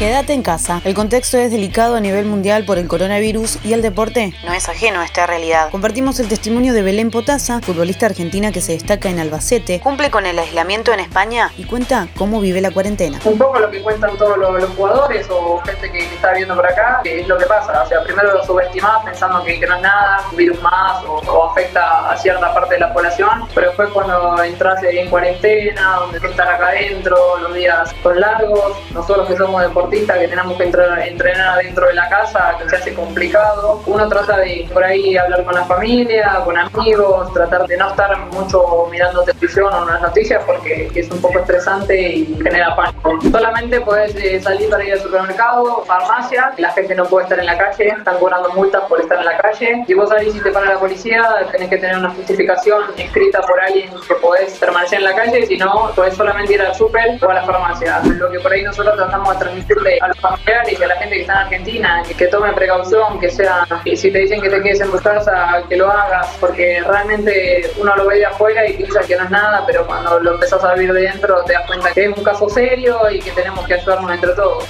Quédate en casa. El contexto es delicado a nivel mundial por el coronavirus y el deporte no es ajeno a esta realidad. Compartimos el testimonio de Belén Potasa, futbolista argentina que se destaca en Albacete, cumple con el aislamiento en España y cuenta cómo vive la cuarentena. Un poco lo que cuentan todos los, jugadores o gente que está viendo por acá, que es lo que pasa. O sea, primero lo subestimás pensando que, no es nada, un virus más o, afecta a cierta parte de la población, pero después cuando entras en cuarentena, donde estar acá adentro, los días son largos, nosotros que somos deportistas, que tenemos que entrar, entrenar dentro de la casa, que se hace complicado. Uno trata de por ahí hablar con la familia, con amigos, tratar de no estar mucho mirando televisión o las noticias porque es un poco estresante y genera pánico. Solamente puedes eh, salir para ir al supermercado, farmacia, la gente no puede estar en la calle, están cobrando multas por estar en la calle. Y vos salís y te para la policía, tenés que tener una justificación escrita por alguien que podés permanecer en la calle, si no, podés solamente ir al super o a la farmacia. Lo que por ahí nosotros tratamos de transmitir a los familiares y a la gente que está en Argentina que, tome precaución, que sea, y si te dicen que te quedes en que lo hagas, porque realmente uno lo ve de afuera y piensa que no es nada, pero cuando lo empezás a vivir de dentro te das cuenta que es un caso serio y que tenemos que ayudarnos entre todos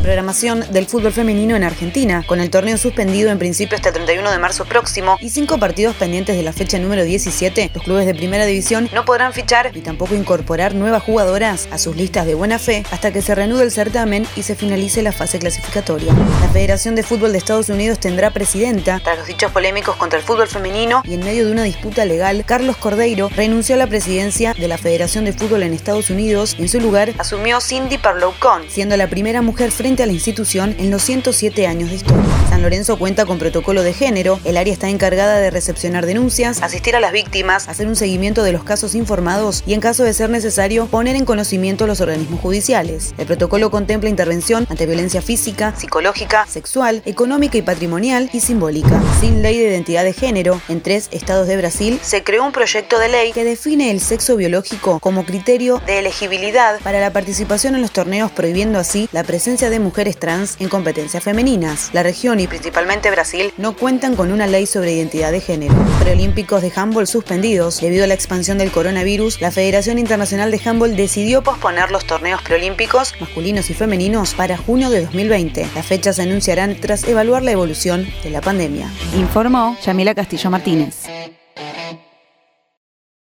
programación del fútbol femenino en Argentina, con el torneo suspendido en principio hasta el 31 de marzo próximo y cinco partidos pendientes de la fecha número 17, los clubes de primera división no podrán fichar y tampoco incorporar nuevas jugadoras a sus listas de buena fe hasta que se reanude el certamen y se finalice la fase clasificatoria. La Federación de Fútbol de Estados Unidos tendrá presidenta, tras los dichos polémicos contra el fútbol femenino y en medio de una disputa legal, Carlos Cordeiro renunció a la presidencia de la Federación de Fútbol en Estados Unidos y en su lugar asumió Cindy Parlow siendo la primera mujer frente a la institución en los 107 años de historia. San Lorenzo cuenta con protocolo de género, el área está encargada de recepcionar denuncias, asistir a las víctimas, hacer un seguimiento de los casos informados y en caso de ser necesario poner en conocimiento a los organismos judiciales. El protocolo contempla intervención ante violencia física, psicológica, sexual, económica y patrimonial y simbólica. Sin ley de identidad de género, en tres estados de Brasil se creó un proyecto de ley que define el sexo biológico como criterio de elegibilidad para la participación en los torneos prohibiendo así la presencia de mujeres trans en competencias femeninas. La región y principalmente Brasil no cuentan con una ley sobre identidad de género. Preolímpicos de handball suspendidos debido a la expansión del coronavirus, la Federación Internacional de Handball decidió posponer los torneos preolímpicos masculinos y femeninos para junio de 2020. Las fechas se anunciarán tras evaluar la evolución de la pandemia. Informó Yamila Castillo Martínez.